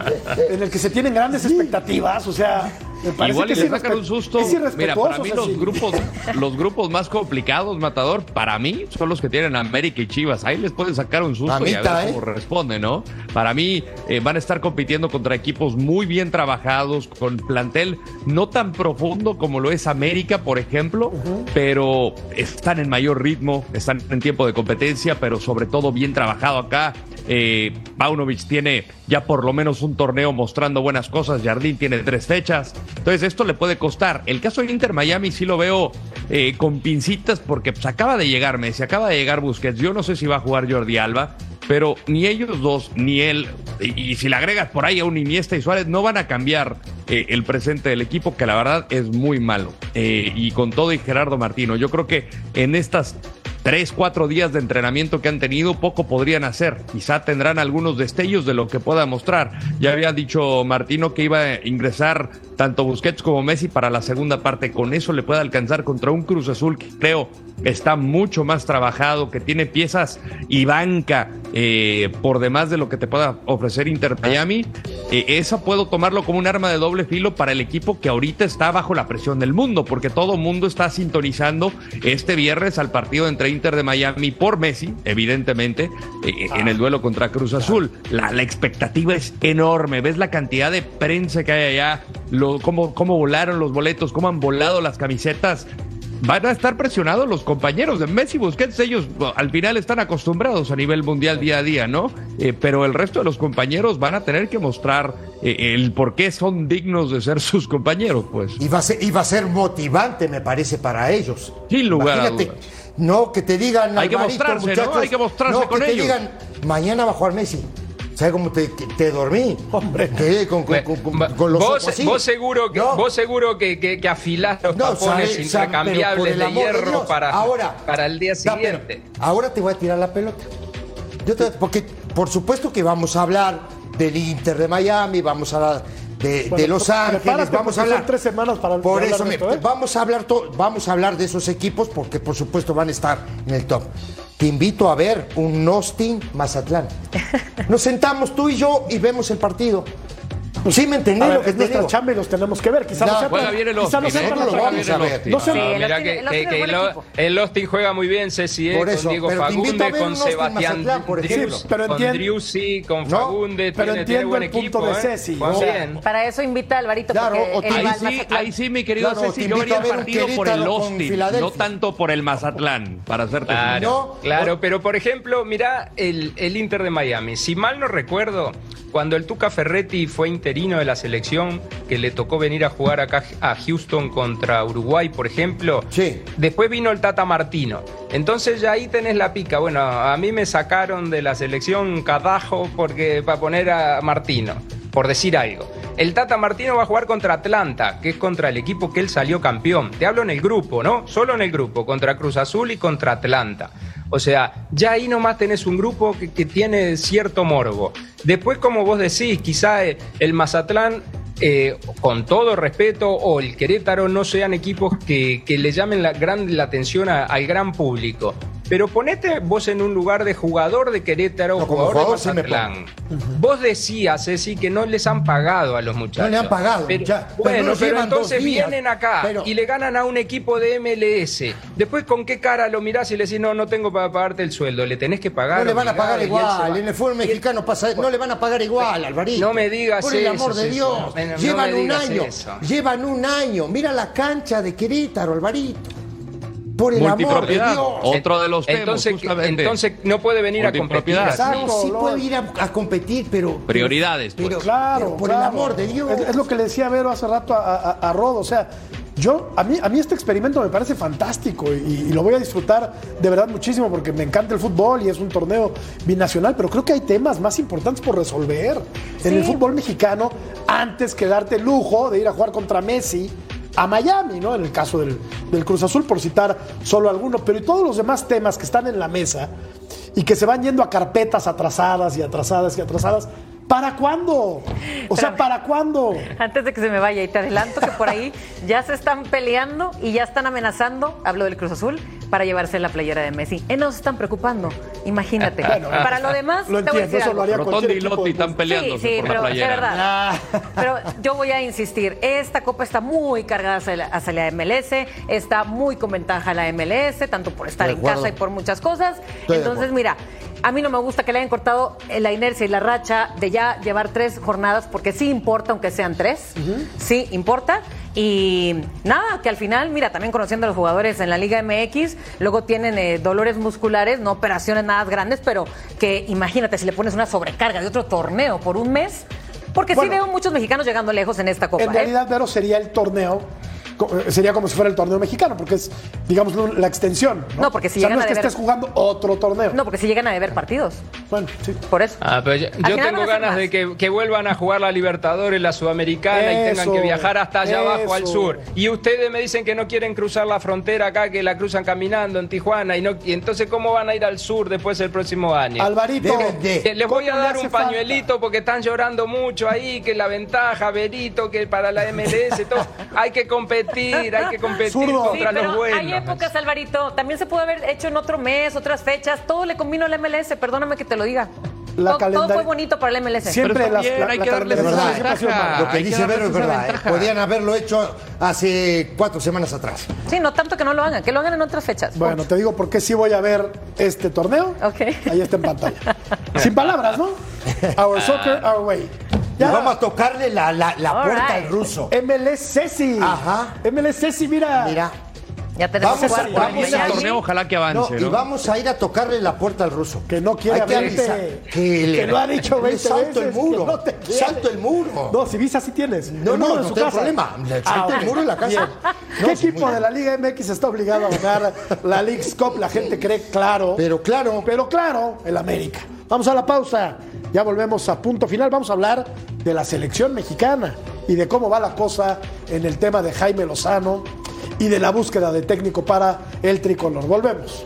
en el que se tienen grandes expectativas. O sea, me parece Igual y le sacan un susto. Es Mira, para mí los grupos, los grupos más complicados, Matador, para mí son los que tienen América y Chivas. Ahí les pueden sacar un susto y a Mamita, ver ¿eh? cómo responde, ¿no? Para mí eh, van a estar compitiendo contra equipos muy bien trabajados, con plantel no tan profundo como lo es América, por ejemplo, pero están en mayor ritmo, están en tiempo de competencia, pero sobre todo bien trabajado acá. Eh, Paunovic tiene ya por lo menos un torneo mostrando buenas cosas. Jardín tiene tres fechas. Entonces esto le puede costar. El caso del Inter Miami sí lo veo eh, con pincitas porque pues, acaba de llegar Messi, acaba de llegar Busquets. Yo no sé si va a jugar Jordi Alba. Pero ni ellos dos, ni él, y, si le agregas por ahí a un Iniesta y Suárez, no van a cambiar eh, el presente del equipo, que la verdad es muy malo. Eh, y con todo y Gerardo Martino, yo creo que en estas tres, cuatro días de entrenamiento que han tenido, poco podrían hacer. Quizá tendrán algunos destellos de lo que pueda mostrar. Ya había dicho Martino que iba a ingresar tanto Busquets como Messi para la segunda parte. Con eso le puede alcanzar contra un Cruz Azul que creo está mucho más trabajado, que tiene piezas y banca eh, por demás de lo que te pueda ofrecer Inter Miami. Eh, esa puedo tomarlo como un arma de doble filo para el equipo que ahorita está bajo la presión del mundo, porque todo mundo está sintonizando este viernes al partido entre Inter de Miami por Messi, evidentemente, eh, en el duelo contra Cruz Azul. La, la expectativa es enorme. ¿Ves la cantidad de prensa que hay allá? Lo, cómo, cómo volaron los boletos, cómo han volado las camisetas van a estar presionados los compañeros de Messi Busquets. Ellos al final están acostumbrados a nivel mundial día a día, ¿no? Eh, pero el resto de los compañeros van a tener que mostrar eh, el por qué son dignos de ser sus compañeros, pues. Y va, a ser, y va a ser motivante, me parece, para ellos. Sin lugar a Imagínate, dudas. No, que te digan. Hay que mostrarse, ¿no? Hay que mostrarse no, con que te digan, mañana va a jugar Messi. ¿Sabes cómo te, te dormí? Hombre. Que con, con- con- con- con los vos, ojos así. vos seguro que, No. vos seguro que, que, que afilás los No, tapones sabe- intercambiables el de hierro Dios. para, Ahora, para el día siguiente. ahora te voy a tirar la pelota. Yo te- porque por supuesto que vamos a hablar del Inter de Miami, vamos a hablar de, Bueno, de Los Ángeles, vamos a hablar tres semanas para Por eso esto, ¿eh? vamos a hablar to- vamos a hablar de esos equipos porque por supuesto van a estar en el top. Te invito a ver un Austin Mazatlán. Nos sentamos tú y yo y vemos el partido. Sí me entendí ver, lo que es te nuestra digo. chamba y los tenemos que ver. Quizá No, no, sea Juega bien el quizá no Austin, ¿eh? tan No lo vamos a ver. No sé, No, Sí, el mira Austin- que, el que- que el, el Austin juega muy bien, Ceci, eh, Por con eso, Diego invito a Fagunde, con Sebastián Mazatlán, por ejemplo. Drius, Pero con Driussi, con No, Fagunde, pero tiene, tiene entiendo buen el punto equipo, de eh. Ceci. Bien. Para eso invita a Alvarito, Claro, Ahí al sí, ahí sí, mi querido Claro, Ceci, yo vería el partido por el con Austin, no tanto por el Mazatlán, para hacerte Claro, No, claro, pero por ejemplo, mira el, el Inter de Miami. Si mal no recuerdo, cuando el Tuca Ferretti fue interino de la selección, que le tocó venir a jugar acá a Houston contra Uruguay, por ejemplo, Sí. después vino el Tata Martino. Entonces ya ahí tenés la pica. Bueno, a mí me sacaron de la selección Cadajo porque para poner a Martino, por decir algo. El Tata Martino va a jugar contra Atlanta, que es contra el equipo que él salió campeón. Te hablo en el grupo, ¿no? Solo en el grupo, contra Cruz Azul y contra Atlanta. O sea, ya ahí nomás tenés un grupo que, tiene cierto morbo. Después, como vos decís, quizá eh, el Mazatlán, eh, con todo respeto, o el Querétaro no sean equipos que, le llamen la, gran, la atención al gran público. Pero ponete vos en un lugar de jugador de Querétaro o No, como jugador, de sí Mazatlán. Vos decías, Ceci, que no les han pagado a los muchachos. No le han pagado, Pero- ya, pero bueno, pero entonces vienen acá Pero- y le ganan a un equipo de MLS. Después, ¿con qué cara lo mirás y le decís, no, no tengo para pagarte el sueldo? Le tenés que pagar. No le van a pagar igual. En el fútbol mexicano pasa, no le van a pagar igual, Alvarito. No me digas Por el eso, amor de. Dios. Llevan un año. eso. Llevan un año. Mira la cancha de Querétaro, Alvarito. Por el amor de. Dios. Otro de los temas, Entonces, entonces no puede venir a competir. No, sí Exacto, puede ir a, a competir, pero. Prioridades, pues. Pero, Claro, pero por claro. el amor de Dios. Es, es lo que le decía Vero hace rato a, a, a Rod. O sea, yo, a mí, a mí este experimento me parece fantástico y, y lo voy a disfrutar de verdad muchísimo porque me encanta el fútbol y es un torneo binacional, pero creo que hay temas más importantes por resolver en el fútbol mexicano antes que darte el lujo de ir a jugar contra Messi a Miami, ¿no? En el caso del, del Cruz Azul, por citar solo algunos, pero y todos los demás temas que están en la mesa y que se van yendo a carpetas atrasadas y atrasadas y atrasadas. ¿Para cuándo? O sea. ¿para cuándo? Antes de que se me vaya, y te adelanto que por ahí ya se están peleando y ya están amenazando, hablo del Cruz Azul, para llevarse la playera de Messi. Eh, no se están preocupando, imagínate. para lo demás, Lo te voy a entiendo, decir eso lo algo. haría Rotondi cualquier y Lotti están peleándose Sí, sí, por pero la es playera. verdad. Pero yo voy a insistir, esta copa está muy cargada hacia la, hacia la MLS, está muy con ventaja la MLS, tanto por estar en casa y por muchas cosas. Entonces, mira, a mí no me gusta que le hayan cortado eh, la inercia y la racha de ya llevar tres jornadas, porque sí importa, aunque sean tres, sí importa. Y nada, que al final, mira, también conociendo a los jugadores en la Liga MX, luego tienen eh, dolores musculares, no operaciones nada grandes, pero que imagínate si le pones una sobrecarga de otro torneo por un mes, porque Bueno. sí veo muchos mexicanos llegando lejos en esta copa. En ¿eh? realidad, Vero, sería el torneo, eh, sería como si fuera el torneo mexicano, porque es, digamos, la extensión. No, No, porque si o sea, llegan no es a que deber- estés jugando otro torneo. No, porque si llegan a deber partidos, Bueno, sí. por eso. Ah, pero yo, tengo ganas de que, que vuelvan a jugar la Libertadores, la Sudamericana y tengan que viajar hasta allá abajo al sur. Y ustedes me dicen que no quieren cruzar la frontera acá, que la cruzan caminando en Tijuana. Y, no, y entonces, ¿cómo van a ir al sur después del próximo año? Alvarito, de- Les voy a ¿cómo le dar un pañuelito porque están llorando mucho ahí, que la ventaja, Berito, que para la MLS, todo. Hay que competir, hay que competir Zurdo. Sí, contra los buenos. hay épocas, Alvarito. También se pudo haber hecho en otro mes, otras fechas. Todo le convino al MLS, perdóname que te lo diga. La todo, fue bonito para el MLS. Siempre las- bien, la- hay la que. Lo que Hay dice Vero es verdad. ¿eh? Podían haberlo hecho hace cuatro semanas atrás. Sí, no tanto que no lo hagan, que lo hagan en otras fechas. Bueno, te digo por qué sí voy a ver este torneo. Ok. Ahí está en pantalla. Sin palabras, ¿no? Our soccer, our way. Y vamos a tocarle la, la, la puerta right. al ruso. MLS Ceci. Ajá. MLS Ceci, mira. Mira. Ya tenemos Vamos a- cuatro. vamos a ir- torneo ojalá que avance, No, ¿no? Y vamos a ir a tocarle la puerta al ruso. Que no quiere Hay que avisar. Que lo ha dicho le 20 salto veces, el muro. que no te salto el muro. No, si visa sí tienes. No, El no, no su tengo problema. Le salto el ok. muro en la casa. No, ¿Qué equipo de la Liga MX está obligado a ganar la League's Cup? La gente cree claro. Pero claro. Pero claro, el América. Vamos a la pausa. Ya volvemos a punto final. Vamos a hablar de la selección mexicana y de cómo va la cosa en el tema de Jaime Lozano y de la búsqueda de técnico para el tricolor. Volvemos.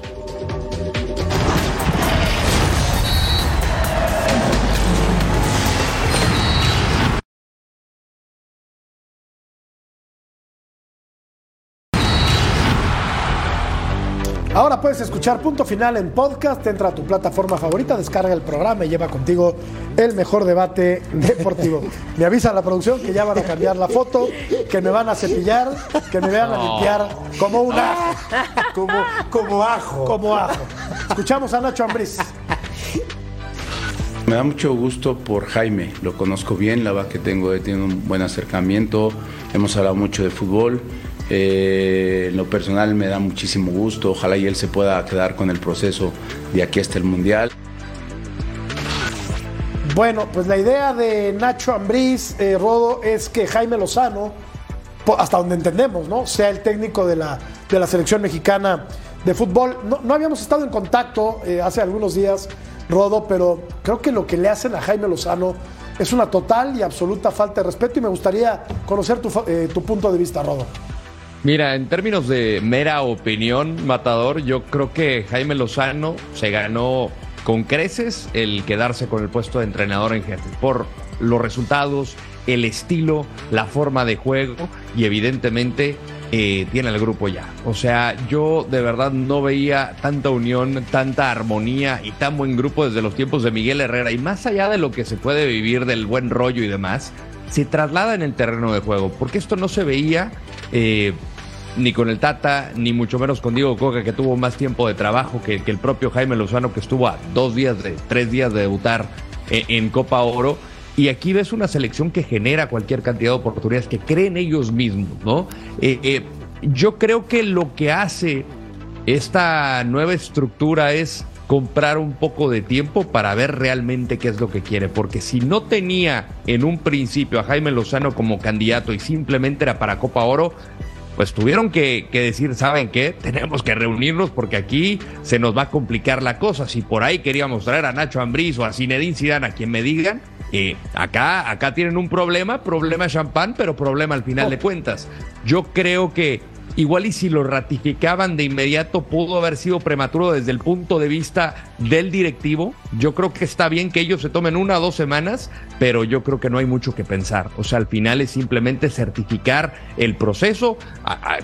Ahora puedes escuchar Punto Final en podcast. Entra a tu plataforma favorita, descarga el programa y lleva contigo el mejor debate deportivo. Me avisa la producción que ya van a cambiar la foto, que me van a cepillar, que me van a limpiar como un ajo. Como, como ajo. Como ajo. Escuchamos a Nacho Ambriz. Me da mucho gusto por Jaime, lo conozco bien, la verdad que tengo, tenido un buen acercamiento, hemos hablado mucho de fútbol, eh, en lo personal me da muchísimo gusto, ojalá y él se pueda quedar con el proceso de aquí hasta el Mundial. Bueno, pues la idea de Nacho Ambriz, eh, Rodo, es que Jaime Lozano, hasta donde entendemos, ¿no? Sea el técnico de la, de la selección mexicana de fútbol. No, no habíamos estado en contacto eh, hace algunos días, Rodo, pero creo que lo que le hacen a Jaime Lozano es una total y absoluta falta de respeto y me gustaría conocer tu, tu punto de vista, Rodo. Mira, en términos de mera opinión, Matador, yo creo que Jaime Lozano se ganó con creces el quedarse con el puesto de entrenador en jefe por los resultados, el estilo, la forma de juego y evidentemente eh, tiene el grupo ya. O sea, yo de verdad no veía tanta unión, tanta armonía y tan buen grupo desde los tiempos de Miguel Herrera y más allá de lo que se puede vivir del buen rollo y demás, se traslada en el terreno de juego, porque esto no se veía eh, ni con el Tata, ni mucho menos con Diego Coca, que tuvo más tiempo de trabajo que, el propio Jaime Lozano, que estuvo a dos días, de tres días de debutar en, en Copa Oro. Y aquí ves una selección que genera cualquier cantidad de oportunidades, que creen ellos mismos, ¿no? Eh, eh, yo creo que lo que hace esta nueva estructura es comprar un poco de tiempo para ver realmente qué es lo que quiere, porque si no tenía en un principio a Jaime Lozano como candidato y simplemente era para Copa Oro, pues tuvieron que, que decir, ¿saben qué? Tenemos que reunirnos porque aquí se nos va a complicar la cosa. Si por ahí queríamos traer a Nacho Ambriz o a Zinedine Zidane, a quien me digan, eh, acá, acá tienen un problema, problema champán, pero problema al final de cuentas. Yo creo que igual y si lo ratificaban de inmediato pudo haber sido prematuro desde el punto de vista del directivo. Yo creo que está bien que ellos se tomen una o dos semanas, pero yo creo que no hay mucho que pensar. O sea, al final es simplemente certificar el proceso.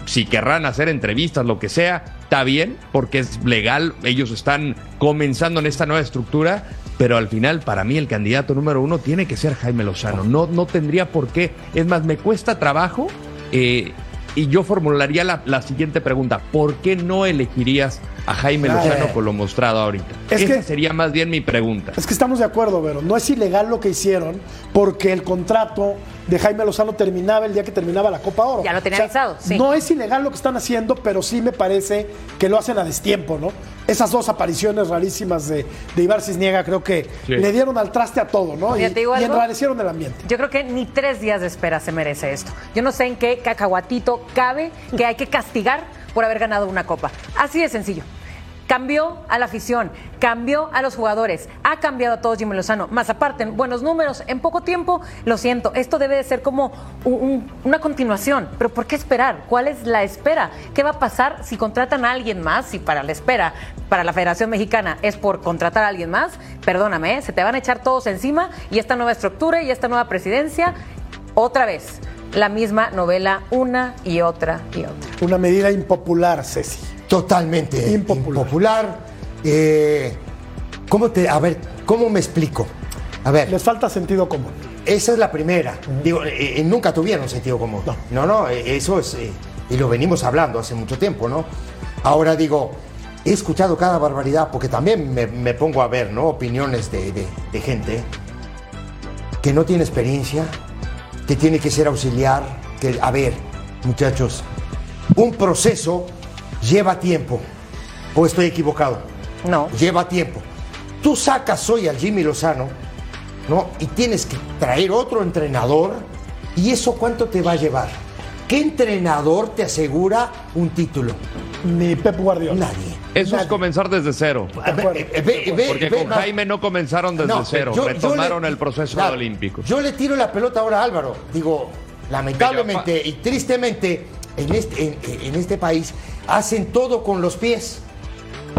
Si querrán hacer entrevistas, lo que sea, está bien, porque es legal. Ellos están comenzando en esta nueva estructura. Pero al final, para mí, el candidato número uno tiene que ser Jaime Lozano. No, no tendría por qué. Es más, me cuesta trabajo. eh, y yo formularía la, siguiente pregunta: ¿Por qué no elegirías a Jaime Claro. Lozano con lo mostrado ahorita? Es Esa que- sería más bien mi pregunta. Es que estamos de acuerdo, Vero. No es ilegal lo que hicieron porque el contrato de Jaime Lozano terminaba el día que terminaba la Copa Oro. Ya lo tenía avisado, sí. No es ilegal lo que están haciendo, pero sí me parece que lo hacen a destiempo, ¿no? Esas dos apariciones rarísimas de, de Ibar Cisniega creo que Sí. le dieron al traste a todo, ¿no? Y, Mira, te digo y enrarecieron el ambiente. Yo creo que ni tres días de espera se merece esto. Yo no sé en qué cacahuatito cabe que hay que castigar por haber ganado una copa. Así de sencillo. Cambió a la afición, cambió a los jugadores, ha cambiado a todos Jimmy Lozano. Más aparte, en buenos números, en poco tiempo, lo siento, esto debe de ser como un- un- una continuación. Pero ¿por qué esperar? ¿Cuál es la espera? ¿Qué va a pasar si contratan a alguien más? Si para la espera, para la Federación Mexicana es por contratar a alguien más, perdóname, ¿eh? se te van a echar todos encima y esta nueva estructura y esta nueva presidencia, otra vez, la misma novela una y otra y otra. Una medida impopular, Ceci. Totalmente Impopular. impopular. Eh, ¿Cómo te, a ver, cómo me explico? A ver, Les falta sentido común. esa es la primera. Digo, eh, eh, nunca tuvieron sentido común. No. no, no, eso es, eh, y lo venimos hablando hace mucho tiempo, ¿no? Ahora digo, he escuchado cada barbaridad, porque también me, me pongo a ver, ¿no? Opiniones de, de- de gente que no tiene experiencia, que tiene que ser auxiliar, que, a ver, muchachos, un proceso lleva tiempo. ¿O estoy equivocado? No. Lleva tiempo. Tú sacas hoy al Jimmy Lozano, ¿no? Y tienes que traer otro entrenador. ¿Y eso cuánto te va a llevar? ¿Qué entrenador te asegura un título? Ni Pep Guardiola. Nadie. Eso es comenzar desde cero. Eh, ve- ve- Porque ve- con no. Jaime no comenzaron desde No, cero, yo- yo retomaron le- el proceso Claro, olímpico. Yo le tiro la pelota ahora a Álvaro. Digo, lamentablemente y tristemente, en este, en, en este país hacen todo con los pies.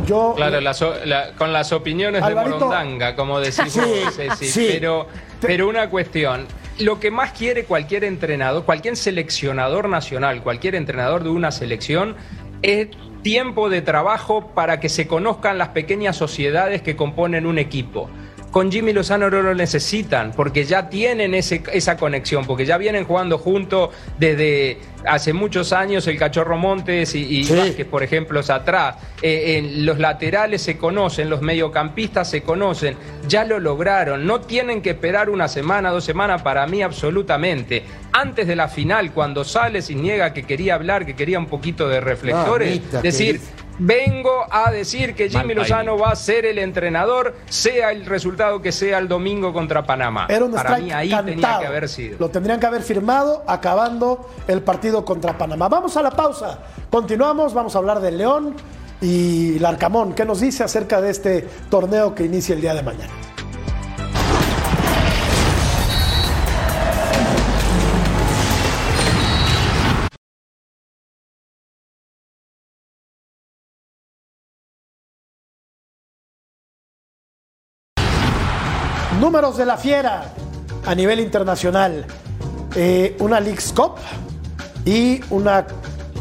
Yo, Claro, las o- la- con las opiniones Alvarito. de Morondanga, como decís Sí, vos, Ceci. sí. Pero, pero una cuestión. Lo que más quiere cualquier entrenador, cualquier seleccionador nacional, cualquier entrenador de una selección, es tiempo de trabajo para que se conozcan las pequeñas sociedades que componen un equipo. Con Jimmy Lozano no lo necesitan, porque ya tienen ese- esa conexión, porque ya vienen jugando juntos desde hace muchos años el Cachorro Montes y, y Sí. Vázquez, por ejemplo, es atrás. Eh, en los laterales se conocen, los mediocampistas se conocen, ya lo lograron. No tienen que esperar una semana, dos semanas, para mí absolutamente. Antes de la final, cuando sale y niega que quería hablar, que quería un poquito de reflectores, Mamita decir. Vengo a decir que Jimmy Lozano va a ser el entrenador, sea el resultado que sea el domingo contra Panamá. Era un para mí ahí cantado. tenía que haber sido. Lo tendrían que haber firmado acabando el partido contra Panamá. Vamos a la pausa. Continuamos, vamos a hablar de León y Larcamón. ¿Qué nos dice acerca de este torneo que inicia el día de mañana? Números de la fiera a nivel internacional. Eh, una League's Cup y una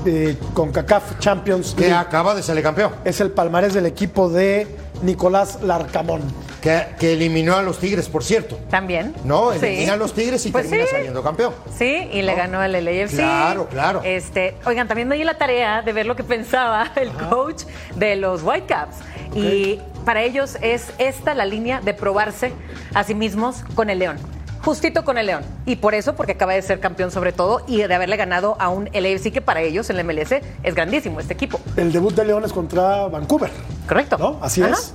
eh, CONCACAF Champions Que acaba de salir campeón. Es el palmarés del equipo de Nicolás Larcamón. Que, que eliminó a los Tigres, por cierto. También. No, Sí. elimina a los Tigres y Pues termina sí. saliendo campeón. Sí, y le ganó el LAFC. Claro, claro. Este, oigan, también me di la tarea de ver lo que pensaba el coach de los Whitecaps. Y para ellos es esta la línea de probarse a sí mismos con el León. Justito con el León. Y por eso, porque acaba de ser campeón sobre todo y de haberle ganado a un LAFC que para ellos, el MLS, es grandísimo este equipo. El debut de León es contra Vancouver. Correcto. ¿No? Así Ajá. es.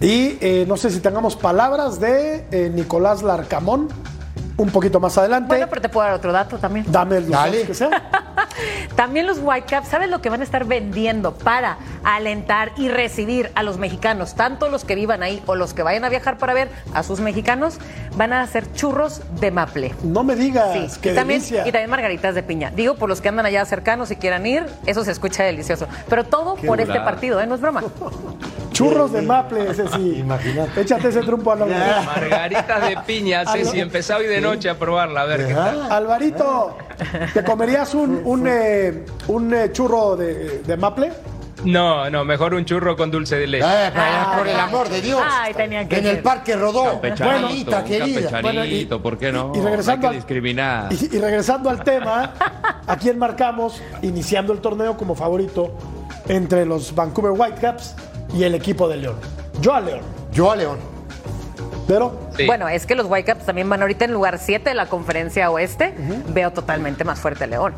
Y eh, no sé si tengamos palabras de eh, Nicolás Larcamón un poquito más adelante. Bueno, pero te puedo dar otro dato también. Dame los Dale. que sea. También los Whitecaps, ¿sabes lo que van a estar vendiendo para alentar y recibir a los mexicanos? Tanto los que vivan ahí o los que vayan a viajar para ver a sus mexicanos, van a hacer churros de maple. No me digas, Sí, qué y también, delicia. y también margaritas de piña. Digo, por los que andan allá cercanos y quieran ir, eso se escucha delicioso. Pero todo por este partido, ¿eh? No es broma. Churros de maple, ese sí. Imagínate. Échate ese trompo a la Margaritas de piña, Ceci, empezá hoy de noche a probarla, a ver qué tal. Alvarito, ¿te comerías un, un, eh, un, eh, churro de, de maple? No, no, mejor un churro con dulce de leche. Eh, para- por el amor de Dios. Ay, tenía que en el. Parque Rodó. Un querida. Bueno, y- ¿por qué no? y regresando Hay que al- discriminar. Y, y regresando al tema, ¿a quién marcamos iniciando el torneo como favorito entre los Vancouver Whitecaps y el equipo de León? Yo a León, Yo a León. pero Sí. Bueno, es que los Whitecaps también van ahorita en lugar 7 de la conferencia oeste. Veo totalmente más fuerte a León.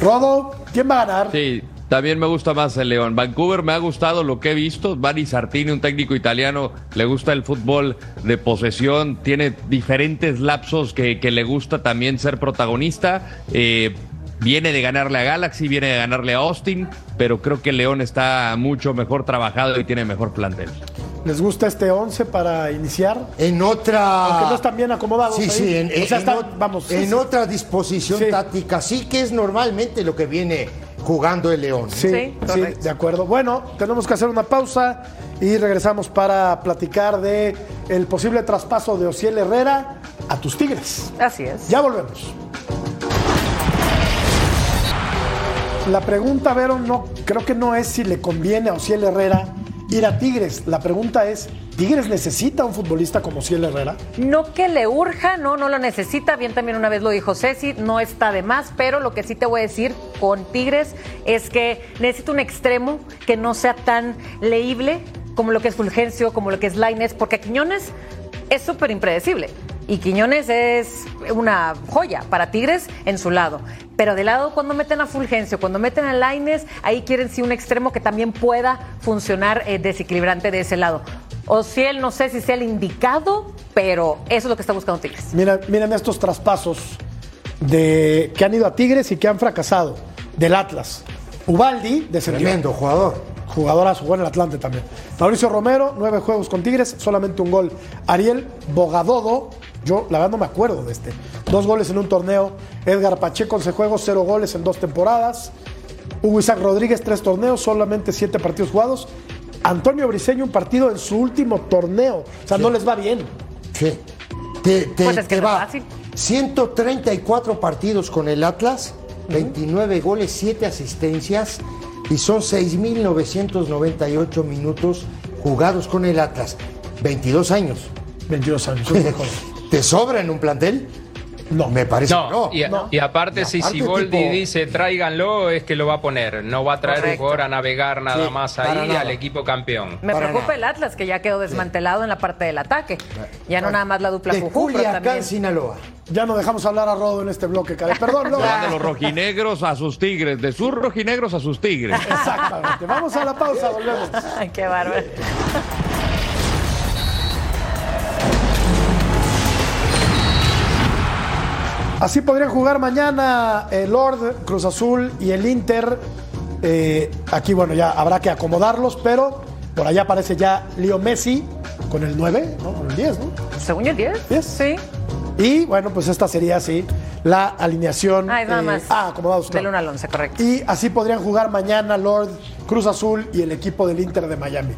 Rodo, ¿quién va a ganar? Sí, también me gusta más el León. Vancouver me ha gustado lo que he visto. Bani Sartini, un técnico italiano, le gusta el fútbol de posesión, tiene diferentes lapsos que, que le gusta también ser protagonista. Eh, viene de ganarle a Galaxy, viene de ganarle a Austin, pero creo que León está mucho mejor trabajado y tiene mejor plantel. ¿Les gusta este 11 para iniciar? En otra. Aunque no están bien acomodados Sí, ahí. sí, en, O sea, en están- ot- vamos, en sí, sí. otra disposición Sí. táctica, sí que es normalmente lo que viene jugando el León. Sí, Sí, de acuerdo. Bueno, tenemos que hacer una pausa y regresamos para platicar de el posible traspaso de Ociel Herrera a tus Tigres. Así es. Ya volvemos. La pregunta, Vero, no, creo que no es si le conviene a Ociel Herrera ir a Tigres. La pregunta es, ¿Tigres necesita un futbolista como Ociel Herrera? No que le urja, no, no lo necesita. Bien, también una vez lo dijo Ceci, no está de más, pero lo que sí te voy a decir con Tigres es que necesita un extremo que no sea tan leíble como lo que es Fulgencio, como lo que es Laines, porque Quiñones es súper impredecible. Y Quiñones es una joya para Tigres en su lado. Pero de lado, cuando meten a Fulgencio, cuando meten a Laines, ahí quieren sí un extremo que también pueda funcionar eh, desequilibrante de ese lado. O si él no sé si sea el indicado, pero eso es lo que está buscando Tigres. Mira, miren estos traspasos de que han ido a Tigres y que han fracasado. Del Atlas. Ubaldi descendió. Tremendo jugador. Jugadorazo, jugó en el Atlante también. Mauricio Romero, nueve juegos con Tigres, solamente un gol. Ariel Bogadodo, yo la verdad no me acuerdo de este. Dos goles en un torneo. Edgar Pacheco, 11 juegos, cero goles en dos temporadas. Hugo Isaac Rodríguez, tres torneos, solamente siete partidos jugados. Antonio Briseño, un partido en su último torneo. O sea, no les va bien. Sí. Te, te- Pues es que te va. fácil. 134 partidos con el Atlas, 29 goles, 7 asistencias y son 6.998 minutos jugados con el Atlas. 22 años. 22 años. ¿Te sobra en un plantel? No. Me parece No, que no. y, no. y aparte, Y si Siboldi tipo- dice tráiganlo, es que lo va a poner. No va a traer Correcto. un jugador a navegar nada Sí, más ahí nada. al equipo campeón. Me Para preocupa nada. el Atlas, que ya quedó desmantelado en la parte del ataque. Ya no nada más la dupla Culiacán, también... Sinaloa. Ya no dejamos hablar a Rodo en este bloque, caray. Perdón, Rodo. de los rojinegros a sus tigres, de sus rojinegros a sus tigres. Exactamente. Vamos a la pausa, volvemos. Ay, qué bárbaro. Así podrían jugar mañana el Lord, Cruz Azul y el Inter. Eh, aquí, bueno, ya habrá que acomodarlos, pero por allá aparece ya Leo Messi con el 9, ¿no? Con el 10, ¿no? Según yo, el 10. Yes. Sí. Y bueno, pues esta sería así la alineación. Ah, es nada eh, más. ah, acomodados. Del claro. 1 al 11, correcto. Y así podrían jugar mañana Lord, Cruz Azul y el equipo del Inter de Miami.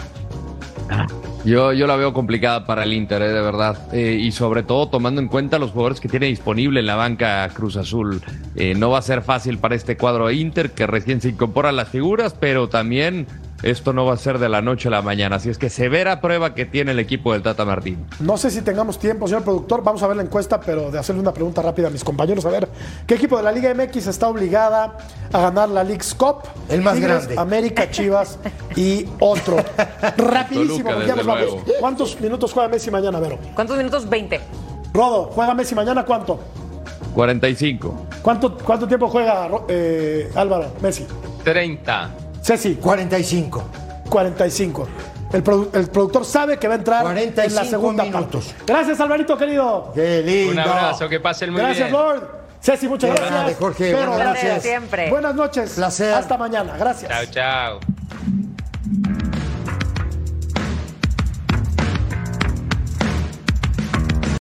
Yo, yo la veo complicada para el Inter, eh, de verdad. Eh, y sobre todo tomando en cuenta los jugadores que tiene disponible en la banca Cruz Azul. Eh, no va a ser fácil para este cuadro Inter, que recién se incorporan las figuras, pero también esto no va a ser de la noche a la mañana. Así es que severa prueba que tiene el equipo del Tata Martín. No sé si tengamos tiempo, señor productor. Vamos a ver la encuesta, pero de hacerle una pregunta rápida a mis compañeros. A ver, ¿qué equipo de la Liga MX está obligada a ganar la League's Cup? El más Tigres, grande. América, Chivas y otro. Rapidísimo, Toluca, ya nos desde vamos. luego. ¿Cuántos minutos juega Messi mañana, Vero? ¿Cuántos minutos? 20. Rodo, ¿juega Messi mañana cuánto? 45. ¿Cuánto, cuánto tiempo juega eh, Álvaro, Messi? 30. Ceci, 45. 45. El, produ- el productor sabe que va a entrar en la 45 segunda minutos. parte. Gracias, Alvarito, querido. Qué lindo. Un abrazo, que pasen muy Gracias, bien. Lord. Ceci, muchas Qué gracias. grande, Jorge. Buenas gracias. Siempre. Buenas noches. Placer. Hasta mañana. Gracias. Chao, chao.